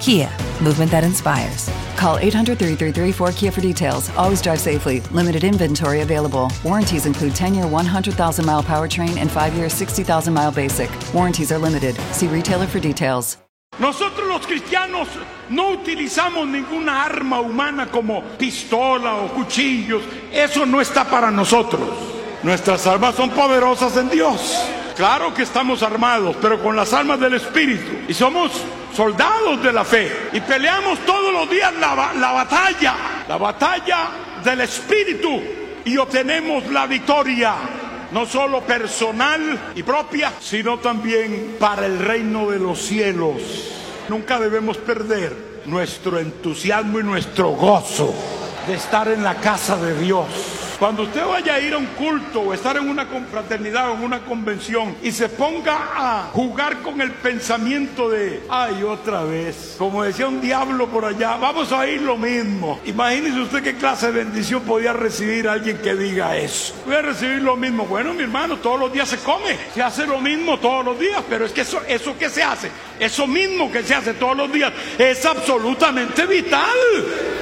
Kia, movement that inspires. Call 800 333 4KIA for details. Always drive safely. Limited inventory available. Warranties include 10 year 100,000 mile powertrain and 5 year 60,000 mile basic. Warranties are limited. See retailer for details. Nosotros los cristianos no utilizamos ninguna arma humana como pistola o cuchillos. Eso no está para nosotros. Nuestras armas son poderosas en Dios. Claro que estamos armados, pero con las armas del Espíritu. Y somos soldados de la fe. Y peleamos todos los días la, la batalla. La batalla del Espíritu. Y obtenemos la victoria no solo personal y propia, sino también para el reino de los cielos. Nunca debemos perder nuestro entusiasmo y nuestro gozo de estar en la casa de Dios. Cuando usted vaya a ir a un culto o estar en una confraternidad o en una convención y se ponga a jugar con el pensamiento de, ay, otra vez, como decía un diablo por allá, vamos a ir lo mismo. Imagínese usted qué clase de bendición podía recibir alguien que diga eso. Voy a recibir lo mismo. Bueno, mi hermano, todos los días se come, se hace lo mismo todos los días, pero es que eso, eso que se hace, eso mismo que se hace todos los días, es absolutamente vital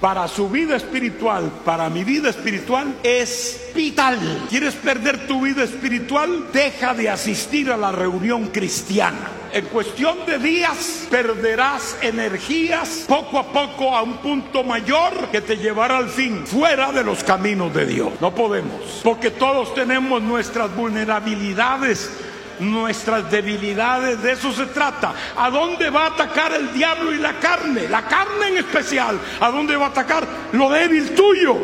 para su vida espiritual, para mi vida espiritual, es vital. ¿Quieres perder tu vida espiritual? Deja de asistir a la reunión cristiana. En cuestión de días perderás energías poco a poco a un punto mayor que te llevará al fin fuera de los caminos de Dios. No podemos, porque todos tenemos nuestras vulnerabilidades nuestras debilidades, de eso se trata. ¿A dónde va a atacar el diablo y la carne? La carne en especial. ¿A dónde va a atacar lo débil tuyo?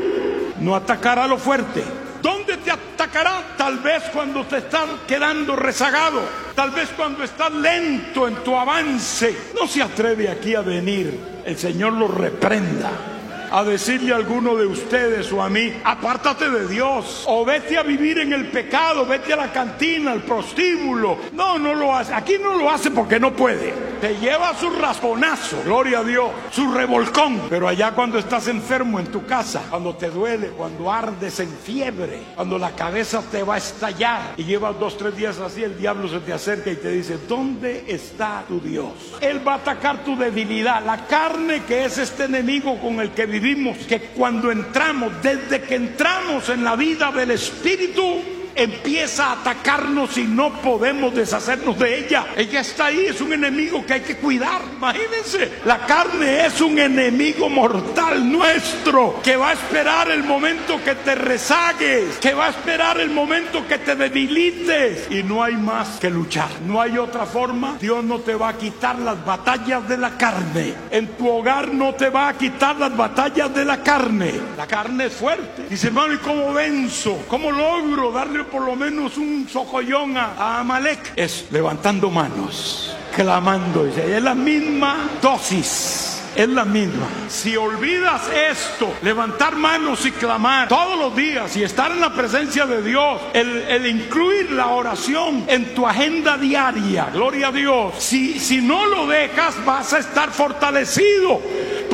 No atacará lo fuerte. ¿Dónde te atacará? Tal vez cuando te estás quedando rezagado, tal vez cuando estás lento en tu avance. No se atreve aquí a venir, el Señor lo reprenda a decirle a alguno de ustedes o a mí, apártate de Dios, o vete a vivir en el pecado, vete a la cantina, al prostíbulo. No, no lo hace. Aquí no lo hace porque no puede. Te lleva su rasponazo, gloria a Dios, su revolcón. Pero allá cuando estás enfermo en tu casa, cuando te duele, cuando ardes en fiebre, cuando la cabeza te va a estallar y llevas dos, tres días así, el diablo se te acerca y te dice, ¿dónde está tu Dios? Él va a atacar tu debilidad, la carne que es este enemigo con el que vivimos que cuando entramos, desde que entramos en la vida del Espíritu, empieza a atacarnos y no podemos deshacernos de ella. Ella está ahí, es un enemigo que hay que cuidar. Imagínense, la carne es un enemigo mortal nuestro que va a esperar el momento que te rezagues, que va a esperar el momento que te debilites y no hay más que luchar. No hay otra forma. Dios no te va a quitar las batallas de la carne. En tu hogar no te va a quitar las batallas de la carne. La carne es fuerte. Dice, hermano, ¿y cómo venzo? ¿Cómo logro darle por lo menos un socollón a, Amalek es levantando manos, clamando. Es la misma dosis. Es la misma. Si olvidas esto, levantar manos y clamar todos los días y estar en la presencia de Dios, el, el incluir la oración en tu agenda diaria, gloria a Dios. Si, si no lo dejas, vas a estar fortalecido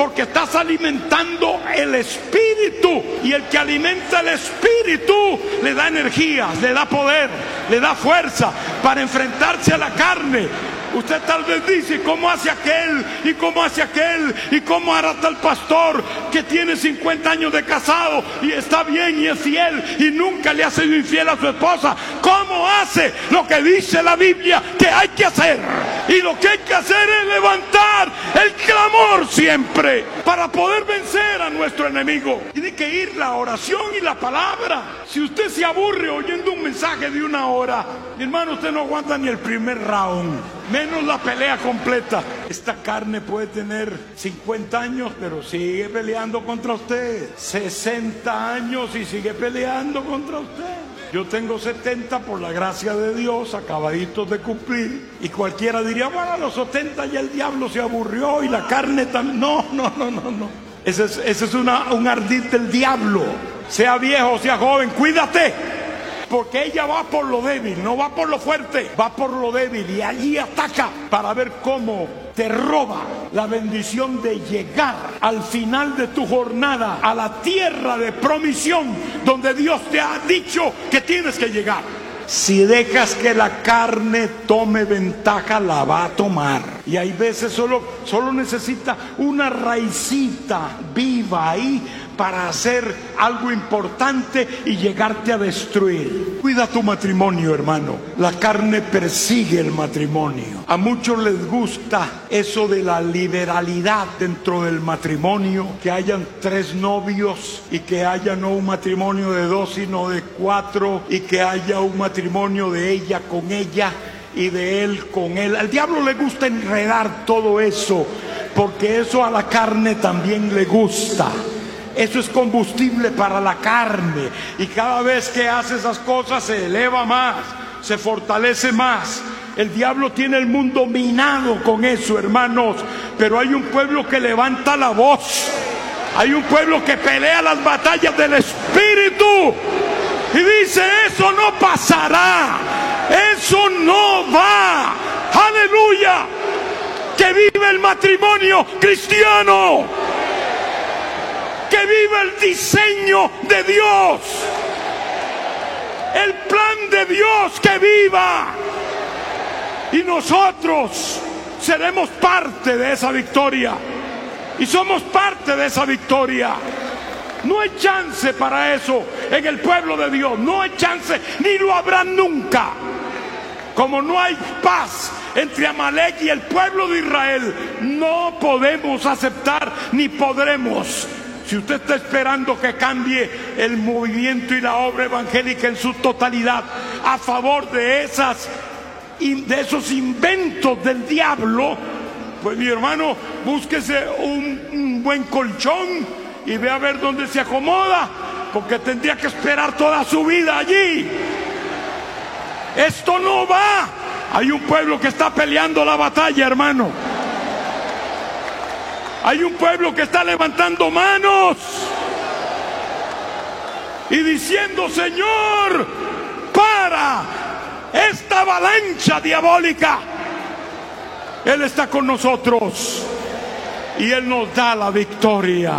porque estás alimentando el espíritu y el que alimenta el espíritu le da energía, le da poder, le da fuerza para enfrentarse a la carne Usted tal vez dice, ¿cómo hace aquel? ¿Y cómo hace aquel? ¿Y cómo hará tal pastor que tiene 50 años de casado y está bien y es fiel y nunca le ha sido infiel a su esposa? ¿Cómo hace lo que dice la Biblia que hay que hacer? Y lo que hay que hacer es levantar el clamor siempre para poder vencer a nuestro enemigo. Tiene que ir la oración y la palabra. Si usted se aburre oyendo un mensaje de una hora, mi hermano, usted no aguanta ni el primer round menos la pelea completa. Esta carne puede tener 50 años, pero sigue peleando contra usted. 60 años y sigue peleando contra usted. Yo tengo 70 por la gracia de Dios, acabaditos de cumplir. Y cualquiera diría, bueno, a los 70 ya el diablo se aburrió y la carne también. No, no, no, no, no. Ese es, ese es una, un ardid del diablo. Sea viejo, sea joven, cuídate. Porque ella va por lo débil, no va por lo fuerte, va por lo débil y allí ataca para ver cómo te roba la bendición de llegar al final de tu jornada a la tierra de promisión donde Dios te ha dicho que tienes que llegar. Si dejas que la carne tome ventaja, la va a tomar. Y hay veces solo, solo necesita una raicita viva ahí para hacer algo importante y llegarte a destruir. Cuida tu matrimonio, hermano. La carne persigue el matrimonio. A muchos les gusta eso de la liberalidad dentro del matrimonio, que hayan tres novios y que haya no un matrimonio de dos, sino de cuatro y que haya un matrimonio de ella con ella y de él con él. Al diablo le gusta enredar todo eso, porque eso a la carne también le gusta. Eso es combustible para la carne. Y cada vez que hace esas cosas se eleva más, se fortalece más. El diablo tiene el mundo minado con eso, hermanos. Pero hay un pueblo que levanta la voz. Hay un pueblo que pelea las batallas del Espíritu. Y dice, eso no pasará. Eso no va. Aleluya. Que vive el matrimonio cristiano que viva el diseño de Dios. El plan de Dios que viva. Y nosotros seremos parte de esa victoria. Y somos parte de esa victoria. No hay chance para eso en el pueblo de Dios. No hay chance, ni lo habrá nunca. Como no hay paz entre Amalek y el pueblo de Israel, no podemos aceptar ni podremos si usted está esperando que cambie el movimiento y la obra evangélica en su totalidad a favor de esas de esos inventos del diablo, pues mi hermano, búsquese un, un buen colchón y ve a ver dónde se acomoda, porque tendría que esperar toda su vida allí. Esto no va. Hay un pueblo que está peleando la batalla, hermano. Hay un pueblo que está levantando manos y diciendo, Señor, para esta avalancha diabólica. Él está con nosotros y Él nos da la victoria.